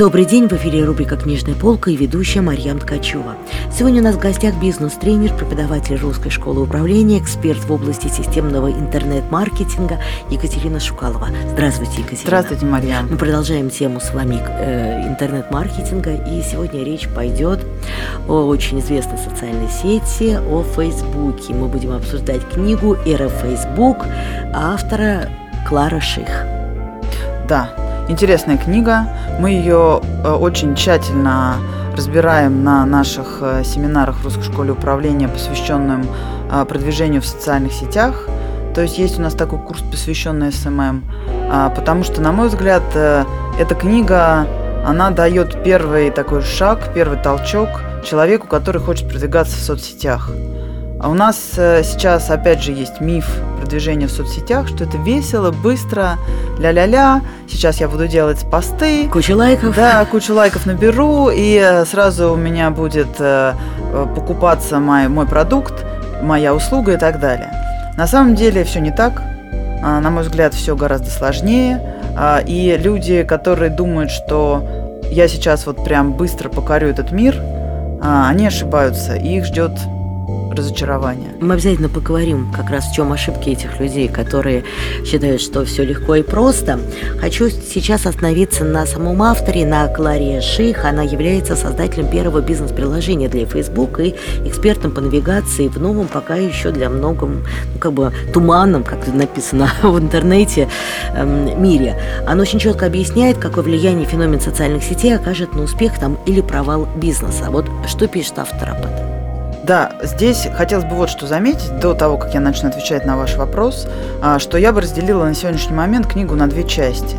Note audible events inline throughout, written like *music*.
Добрый день, в эфире рубрика «Книжная полка» и ведущая Марьям Ткачева. Сегодня у нас в гостях бизнес-тренер, преподаватель Русской школы управления, эксперт в области системного интернет-маркетинга Екатерина Шукалова. Здравствуйте, Екатерина. Здравствуйте, Марьям. Мы продолжаем тему с вами э, интернет-маркетинга, и сегодня речь пойдет о очень известной социальной сети, о Фейсбуке. Мы будем обсуждать книгу «Эра Фейсбук» автора Клара Ших. Да, Интересная книга. Мы ее э, очень тщательно разбираем на наших э, семинарах в Русской школе управления, посвященным э, продвижению в социальных сетях. То есть есть у нас такой курс, посвященный SMM, а, потому что, на мой взгляд, эта книга, она дает первый такой шаг, первый толчок человеку, который хочет продвигаться в соцсетях. А у нас сейчас, опять же, есть миф продвижения в соцсетях, что это весело, быстро, ля-ля-ля, сейчас я буду делать посты. Кучу лайков. Да, кучу лайков наберу, и э, сразу у меня будет э, э, покупаться мой, мой продукт, моя услуга и так далее. На самом деле все не так. А, на мой взгляд, все гораздо сложнее. А, и люди, которые думают, что я сейчас вот прям быстро покорю этот мир, они ошибаются, и их ждет разочарования. Мы обязательно поговорим как раз в чем ошибки этих людей, которые считают, что все легко и просто. Хочу сейчас остановиться на самом авторе, на Кларе Ших. Она является создателем первого бизнес-приложения для Facebook и экспертом по навигации в новом, пока еще для многом, ну, как бы туманном, как написано *laughs* в интернете, эм, мире. Она очень четко объясняет, какое влияние феномен социальных сетей окажет на успех там или провал бизнеса. Вот что пишет автор об этом. Да, здесь хотелось бы вот что заметить, до того, как я начну отвечать на ваш вопрос, а, что я бы разделила на сегодняшний момент книгу на две части.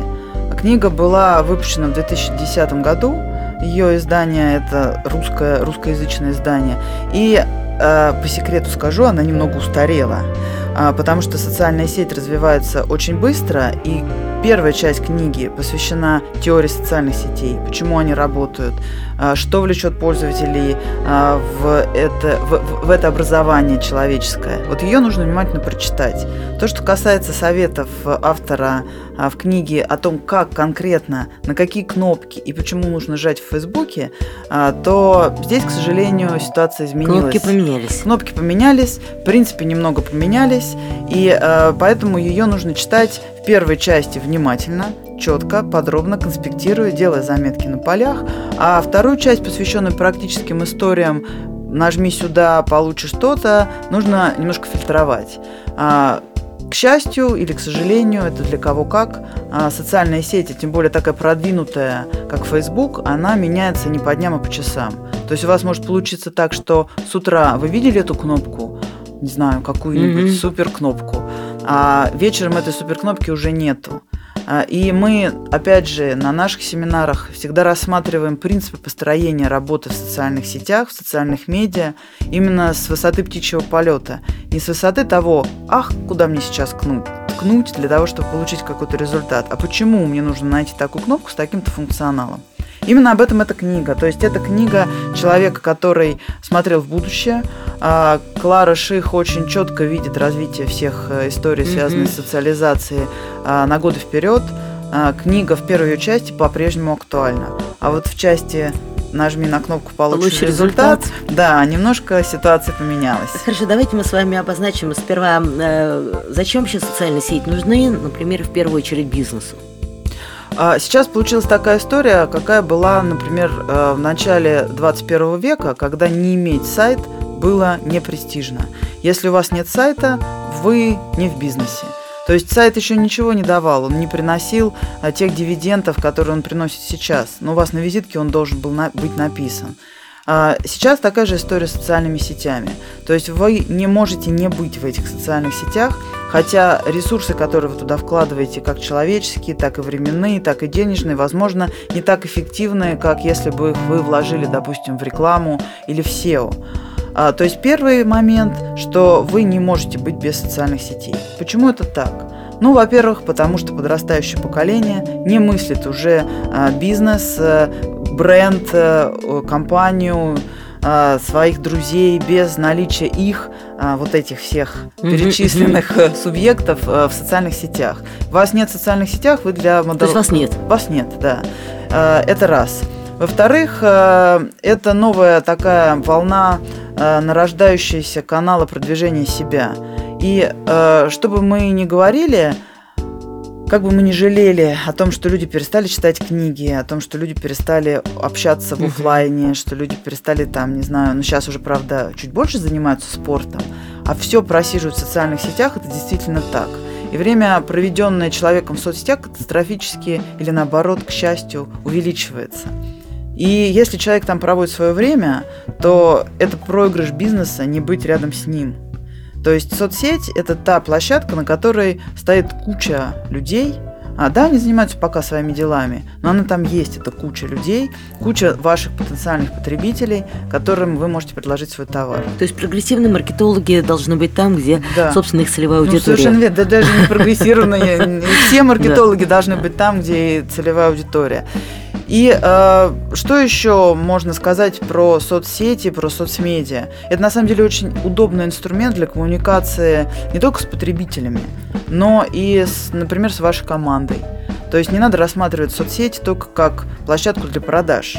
Книга была выпущена в 2010 году, ее издание это русское, русскоязычное издание, и э, по секрету скажу, она немного устарела, э, потому что социальная сеть развивается очень быстро, и Первая часть книги посвящена теории социальных сетей, почему они работают, а, что влечет пользователей а, в это, в, в это образование человеческое. Вот ее нужно внимательно прочитать. То, что касается советов автора а, в книге о том, как конкретно, на какие кнопки и почему нужно жать в Фейсбуке, то здесь, к сожалению, ситуация изменилась. Кнопки поменялись. Кнопки поменялись, в принципе, немного поменялись, и поэтому ее нужно читать в первой части внимательно, четко, подробно конспектируя, делая заметки на полях, а вторую часть, посвященную практическим историям, нажми сюда, получишь что-то, нужно немножко фильтровать. А, к счастью или к сожалению, это для кого как, а, социальные сети, тем более такая продвинутая, как Facebook, она меняется не по дням, а по часам. То есть у вас может получиться так, что с утра вы видели эту кнопку, не знаю, какую-нибудь mm-hmm. супер кнопку, а вечером этой суперкнопки уже нету. А, и мы, опять же, на наших семинарах всегда рассматриваем принципы построения работы в социальных сетях, в социальных медиа именно с высоты птичьего полета. Не с высоты того, ах, куда мне сейчас ткнуть, ткнуть для того, чтобы получить какой-то результат, а почему мне нужно найти такую кнопку с таким-то функционалом. Именно об этом эта книга. То есть это книга человека, который смотрел в будущее. А Клара Ших очень четко видит развитие всех э, историй, связанных mm-hmm. с социализацией а, на годы вперед. А, книга в первой ее части по-прежнему актуальна. А вот в части нажми на кнопку получишь Лучший результат. результат. Да, немножко ситуация поменялась. Хорошо, давайте мы с вами обозначим сперва, э, зачем вообще социальные сети нужны, например, в первую очередь бизнесу. А сейчас получилась такая история, какая была, например, э, в начале 21 века, когда не иметь сайт было не престижно. Если у вас нет сайта, вы не в бизнесе. То есть сайт еще ничего не давал, он не приносил а, тех дивидендов, которые он приносит сейчас. Но у вас на визитке он должен был быть написан. А сейчас такая же история с социальными сетями. То есть вы не можете не быть в этих социальных сетях, хотя ресурсы, которые вы туда вкладываете, как человеческие, так и временные, так и денежные, возможно, не так эффективны, как если бы их вы вложили, допустим, в рекламу или в SEO. А, то есть первый момент, что вы не можете быть без социальных сетей. Почему это так? Ну, во-первых, потому что подрастающее поколение не мыслит уже а, бизнес, а, бренд, а, компанию, а, своих друзей, без наличия их, а, вот этих всех перечисленных э, субъектов э, в социальных сетях. Вас нет в социальных сетях, вы для модел... То есть вас нет? Вас нет, да. Э, Это раз. Во-вторых, э, это новая такая волна э, нарождающаяся канала продвижения себя. И э, что бы мы ни говорили, как бы мы ни жалели о том, что люди перестали читать книги, о том, что люди перестали общаться в Мгм. оффлайне, что люди перестали там, не знаю, ну сейчас уже, правда, чуть больше занимаются спортом, а все просиживают в социальных сетях, это действительно так. И время, проведенное человеком в соцсетях, катастрофически или наоборот, к счастью, увеличивается. И если человек там проводит свое время, то это проигрыш бизнеса не быть рядом с ним. То есть соцсеть – это та площадка, на которой стоит куча людей. А, да, они занимаются пока своими делами, но она там есть, это куча людей, куча ваших потенциальных потребителей, которым вы можете предложить свой товар. То есть прогрессивные маркетологи должны быть там, где, Да. собственно, их целевая Ну, аудитория. совершенно верно. Да даже не прогрессированные. *laughs* Все маркетологи должны быть там, где целевая аудитория. И э, что еще можно сказать про соцсети, про соцмедиа? Это на самом деле очень удобный инструмент для коммуникации не только с потребителями, но и, с, например, с вашей командой. То есть не надо рассматривать соцсети только как площадку для продаж.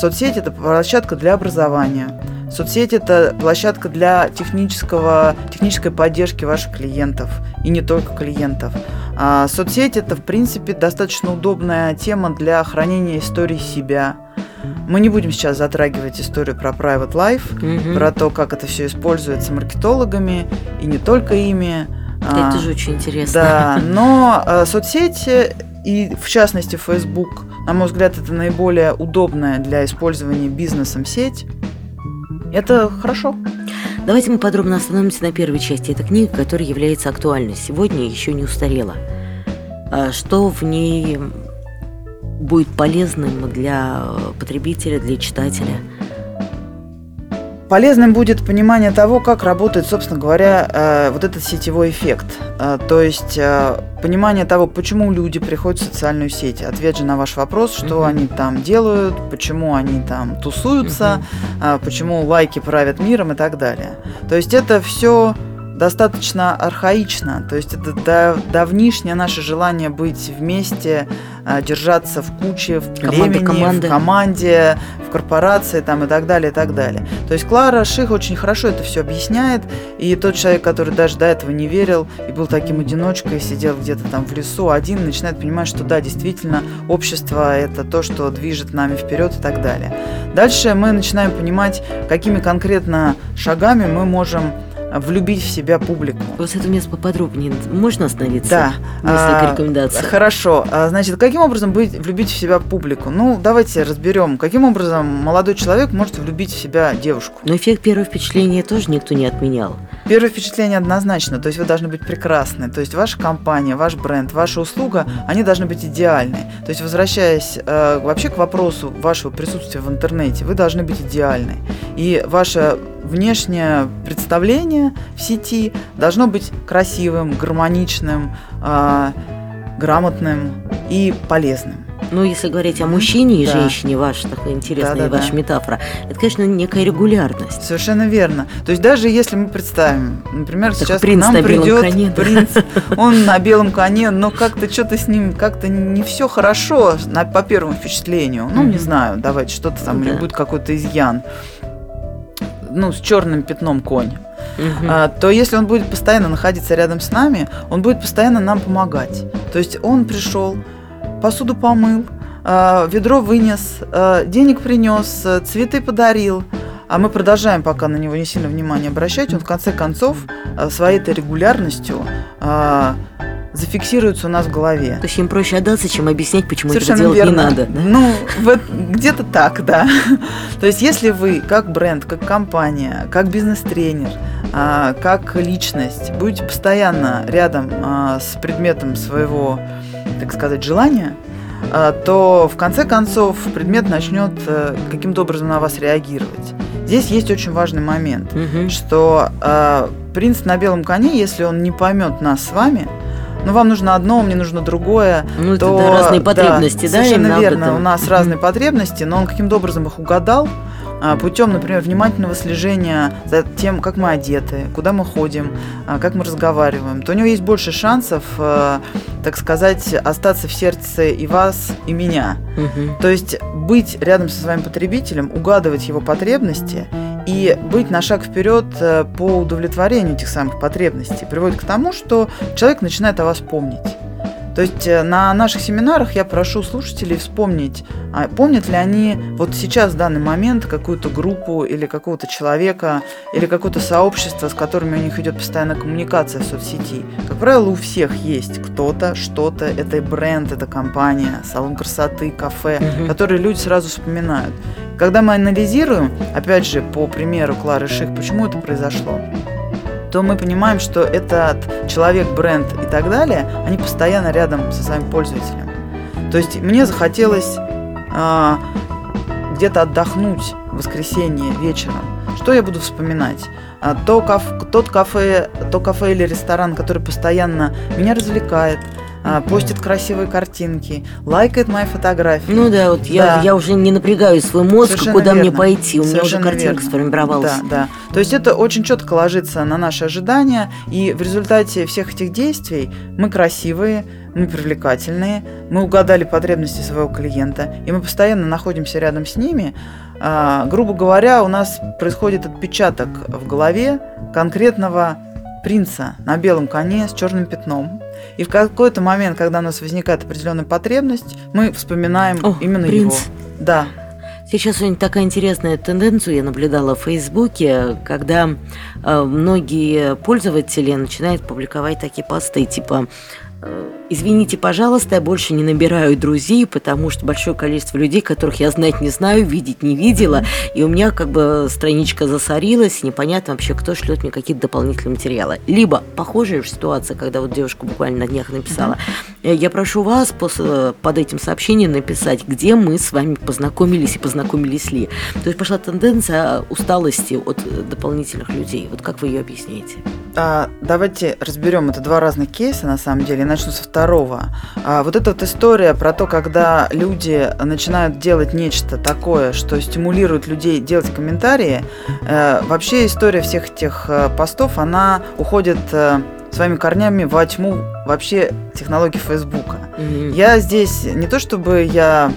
Соцсеть это площадка для образования. Соцсеть это площадка для технического, технической поддержки ваших клиентов и не только клиентов. А соцсеть это, в принципе, достаточно удобная тема для хранения истории себя. Мы не будем сейчас затрагивать историю про private life, Мгм. про то, как это все используется маркетологами и не только ими. Это А, тоже очень интересно. да, *laughs* но э, соцсети и в частности Facebook, на мой взгляд, это наиболее удобная для использования бизнесом сеть. Это хорошо. Давайте мы подробно остановимся на первой части этой книги, которая является актуальной сегодня и еще не устарела. А Что в ней будет полезным для потребителя, для читателя? Полезным будет понимание того, как работает, собственно говоря, э, вот этот сетевой эффект. Э, То есть э, понимание того, почему люди приходят в социальную сеть. Ответ же на ваш вопрос, что Мгм. они там делают, почему они там тусуются, а, почему лайки правят миром и так далее. То есть это все достаточно архаично, то есть это да- давнишнее наше желание быть вместе, а, держаться в куче, в племени, команда. в команде, в корпорации там, и так далее, и так далее. То есть Клара Ших очень хорошо это все объясняет, и тот человек, который даже до этого не верил и был таким одиночкой, сидел где-то там в лесу один, начинает понимать, что да, действительно, общество – это то, что движет нами вперед и так далее. Дальше мы начинаем понимать, какими конкретно шагами мы можем влюбить в себя публику. Вот с этого места поподробнее можно остановиться? Да. Несколько а, рекомендаций. Хорошо. А, Значит, каким образом быть, влюбить в себя публику? Ну, давайте разберем, каким образом молодой человек может влюбить в себя девушку. Но эффект первого впечатления тоже никто не отменял. Первое впечатление однозначно, то есть вы должны быть прекрасны, то есть ваша компания, ваш бренд, ваша услуга, они должны быть идеальны. То есть возвращаясь э, вообще к вопросу вашего присутствия в интернете, вы должны быть идеальны. И ваше внешнее представление в сети должно быть красивым, гармоничным, э, грамотным и полезным. Ну, если говорить о мужчине и Да. женщине, ваша такая интересная Да-да-да. ваша метафора, это, конечно, некая регулярность. Совершенно верно. То есть даже если мы представим, например, Как сейчас принц к нам на придет коне, да. принц, *laughs* он на белом коне, но как-то что-то с ним как-то не все хорошо на, по первому впечатлению. Ну, не Мгм. знаю, давайте что-то там, Ну или да. будет какой-то изъян. Ну, с черным пятном конь. Мгм. А, то если он будет постоянно находиться рядом с нами, он будет постоянно нам помогать. То есть он пришел, посуду помыл, а, ведро вынес, а, денег принес, а, цветы подарил. А мы продолжаем пока на него не сильно внимание обращать. Он в конце концов а, своей этой регулярностью зафиксируется у нас в голове. То есть им проще отдаться, чем объяснять, почему Совершенно это делать верно. не надо. да? Ну, вот где-то так, да. *laughs* То есть, если вы как бренд, как компания, как бизнес-тренер, а, как личность будете постоянно рядом а, с предметом своего, так сказать, желания, а, то в конце концов предмет начнет э, каким-то образом на вас реагировать. Здесь есть очень важный момент Мгм. что э, принц на белом коне, если он не поймет нас с вами, ну вам нужно одно, мне нужно другое, Ну, это то да, разные потребности, да? Совершенно верно. У нас разные потребности, но он каким-то образом их угадал, а, путем, например, внимательного слежения за тем, как мы одеты, куда мы ходим, а, как мы разговариваем, то у него есть больше шансов, а, так сказать, остаться в сердце и вас, и меня. Мгм. То есть быть рядом со своим потребителем, угадывать его потребности и быть на шаг вперед э, по удовлетворению этих самых потребностей приводит к тому, что человек начинает о вас помнить. То есть э, на наших семинарах я прошу слушателей вспомнить, а помнят ли они вот сейчас, в данный момент, какую-то группу или какого-то человека, или какое-то сообщество, с которыми у них идет постоянная коммуникация в соцсети. Как правило, у всех есть кто-то, что-то, это бренд, это компания, салон красоты, кафе, Мгм. которые люди сразу вспоминают. Когда мы анализируем, опять же, по примеру Клары Ших, почему это произошло, то мы понимаем, что этот человек, бренд и так далее, они постоянно рядом со своим пользователем. То есть мне захотелось а, где-то отдохнуть в воскресенье вечером. Что я буду вспоминать? А, то каф- тот кафе, то кафе или ресторан, который постоянно меня развлекает, постит красивые картинки, лайкает мои фотографии. Ну да, вот я, Да. я уже не напрягаю свой мозг, Совершенно куда мне верно. пойти. У меня уже картинка верно. сформировалась. Да, да. То есть это очень четко ложится на наши ожидания, и в результате всех этих действий мы красивые, мы привлекательные, мы угадали потребности своего клиента, и мы постоянно находимся рядом с ними. А, грубо говоря, у нас происходит отпечаток в голове конкретного принца на белом коне с черным пятном. И в какой-то момент, когда у нас возникает определенная потребность, мы вспоминаем О, именно принц. его. Да, Сейчас сегодня такая интересная тенденцию я наблюдала в Фейсбуке, когда э, многие пользователи начинают публиковать такие посты, типа «Извините, пожалуйста, я больше не набираю друзей, потому что большое количество людей, которых я знать не знаю, видеть не видела, и у меня как бы страничка засорилась, непонятно вообще, кто шлет мне какие-то дополнительные материалы». Либо похожая же ситуация, когда вот девушка буквально на днях написала «Э, «Я прошу вас после, под этим сообщением написать, где мы с вами познакомились и познакомились ли». То есть пошла тенденция усталости от э, дополнительных людей. Вот как вы ее объясняете? А, давайте разберем это два разных кейса, на самом деле. Я начну со второго. А, вот эта вот история про то, когда люди начинают делать нечто такое, что стимулирует людей делать комментарии. э, вообще история всех этих э, постов, она уходит э, своими корнями во тьму вообще технологий Фейсбука. Мгм. Я здесь не то чтобы я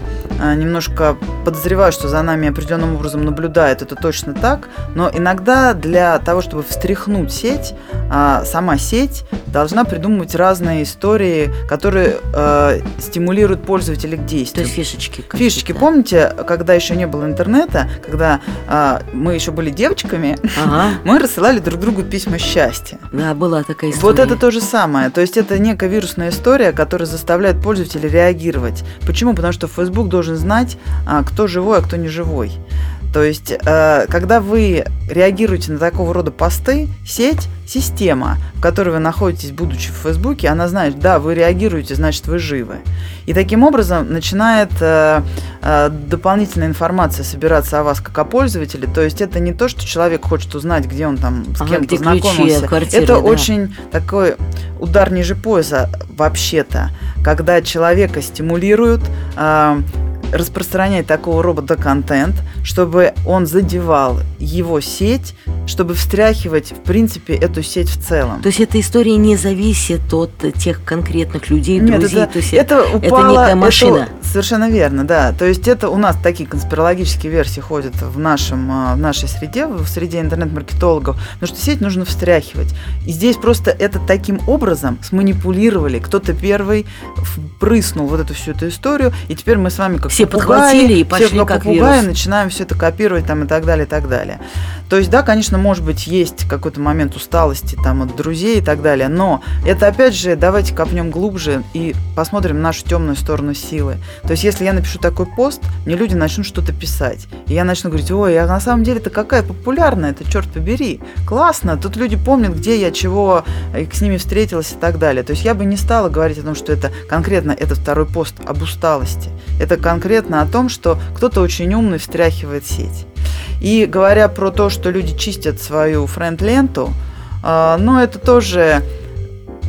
немножко подозреваю, что за нами определенным образом наблюдает, это точно так, но иногда для того, чтобы встряхнуть сеть, а, сама сеть должна придумывать разные истории, которые э, стимулируют пользователя к То действию. есть фишечки. Фишечки, помните, когда еще не было интернета, когда а, мы еще были девочками, Ага, *laughs* мы рассылали друг другу письма счастья. да, была такая история. Вот это то же самое. То есть это некая вирусная история, которая заставляет пользователя реагировать. Почему? Потому что Facebook должен знать, а, кто живой, а кто не живой. То есть, э, когда вы реагируете на такого рода посты, сеть, система, в которой вы находитесь, будучи в Фейсбуке, она знает, да, вы реагируете, значит, вы живы. И таким образом начинает э, э, дополнительная информация собираться о вас как о пользователе. То есть это не то, что человек хочет узнать, где он там с Ага, кем где ключи познакомился. от квартиры, это да. очень такой удар ниже пояса вообще-то, когда человека стимулируют распространять такого робота контент, чтобы он задевал его сеть, чтобы встряхивать, в принципе, эту сеть в целом. То есть эта история не зависит от тех конкретных людей, Нет, друзей. это, то есть это упало, некая машина. совершенно верно, да. То есть это у нас такие конспирологические версии ходят в, нашем, а, в нашей среде, в среде интернет-маркетологов, потому что сеть нужно встряхивать. И здесь просто это таким образом сманипулировали. Кто-то первый впрыснул вот эту всю эту историю, и теперь мы с вами как Все попугаи, подхватили и пошли как как попугаи, вирус. начинаем все это копировать там и так далее, и так далее. То есть, да, конечно, может быть, есть какой-то момент усталости там от друзей и так далее, но это, опять же, давайте копнем глубже и посмотрим нашу темную сторону силы. То есть, если я напишу такой пост, мне люди начнут что-то писать. И я начну говорить, ой, а на самом деле это какая популярная, это черт побери. Классно, тут люди помнят, где я, чего, и с ними встретилась и так далее. То есть я бы не стала говорить о том, что это конкретно этот второй пост об усталости. Это конкретно о том, что кто-то очень умный встряхивает сеть. И говоря про то, что люди чистят свою френд-ленту, э, ну, это тоже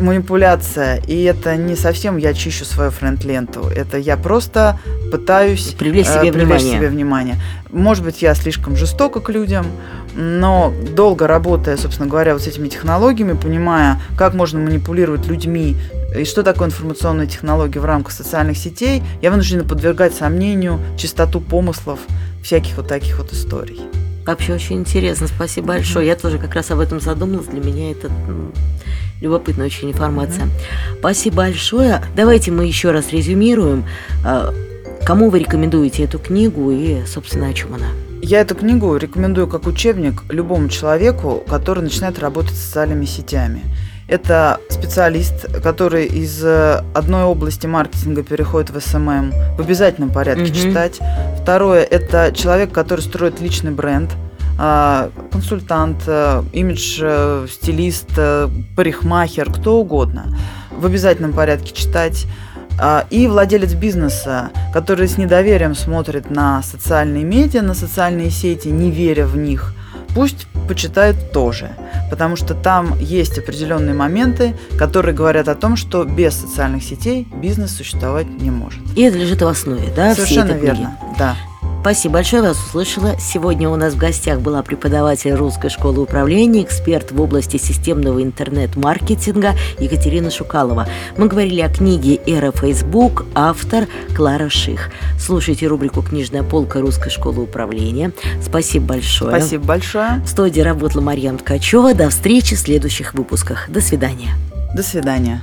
манипуляция, и это не совсем я чищу свою френд-ленту, это я просто пытаюсь Привлечь э, себе привлечь внимание. себе внимание. Может быть, я слишком жестока к людям, но долго работая, собственно говоря, вот с этими технологиями, понимая, как можно манипулировать людьми и что такое информационные технологии в рамках социальных сетей, я вынуждена подвергать сомнению чистоту помыслов всяких вот таких вот историй. Вообще очень интересно, спасибо большое. Я тоже как раз об этом задумалась. Для меня это м, любопытная очень информация. Спасибо большое. Давайте мы еще раз резюмируем. А, Кому вы рекомендуете эту книгу и, собственно, о чем она? Я эту книгу рекомендую как учебник любому человеку, который начинает работать с социальными сетями. Это специалист, который из э, одной области маркетинга переходит в SMM, в обязательном порядке Мгм. читать. Второе – это человек, который строит личный бренд, а, консультант, э, имидж, э, стилист, парикмахер, кто угодно. В обязательном порядке читать. А, И владелец бизнеса, который с недоверием смотрит на социальные медиа, на социальные сети, не веря в них, пусть почитает тоже. Потому что там есть определенные моменты, которые говорят о том, что без социальных сетей бизнес существовать не может. И это лежит в основе, да, Совершенно верно. Да. Спасибо большое, вас услышала. Сегодня у нас в гостях была преподаватель Русской школы управления, эксперт в области системного интернет-маркетинга Екатерина Шукалова. Мы говорили о книге «Эра Facebook», автор Клара Ших. Слушайте рубрику «Книжная полка Русской школы управления». Спасибо большое. Спасибо большое. В студии работала Марьяна Ткачева. До встречи в следующих выпусках. До свидания. До свидания.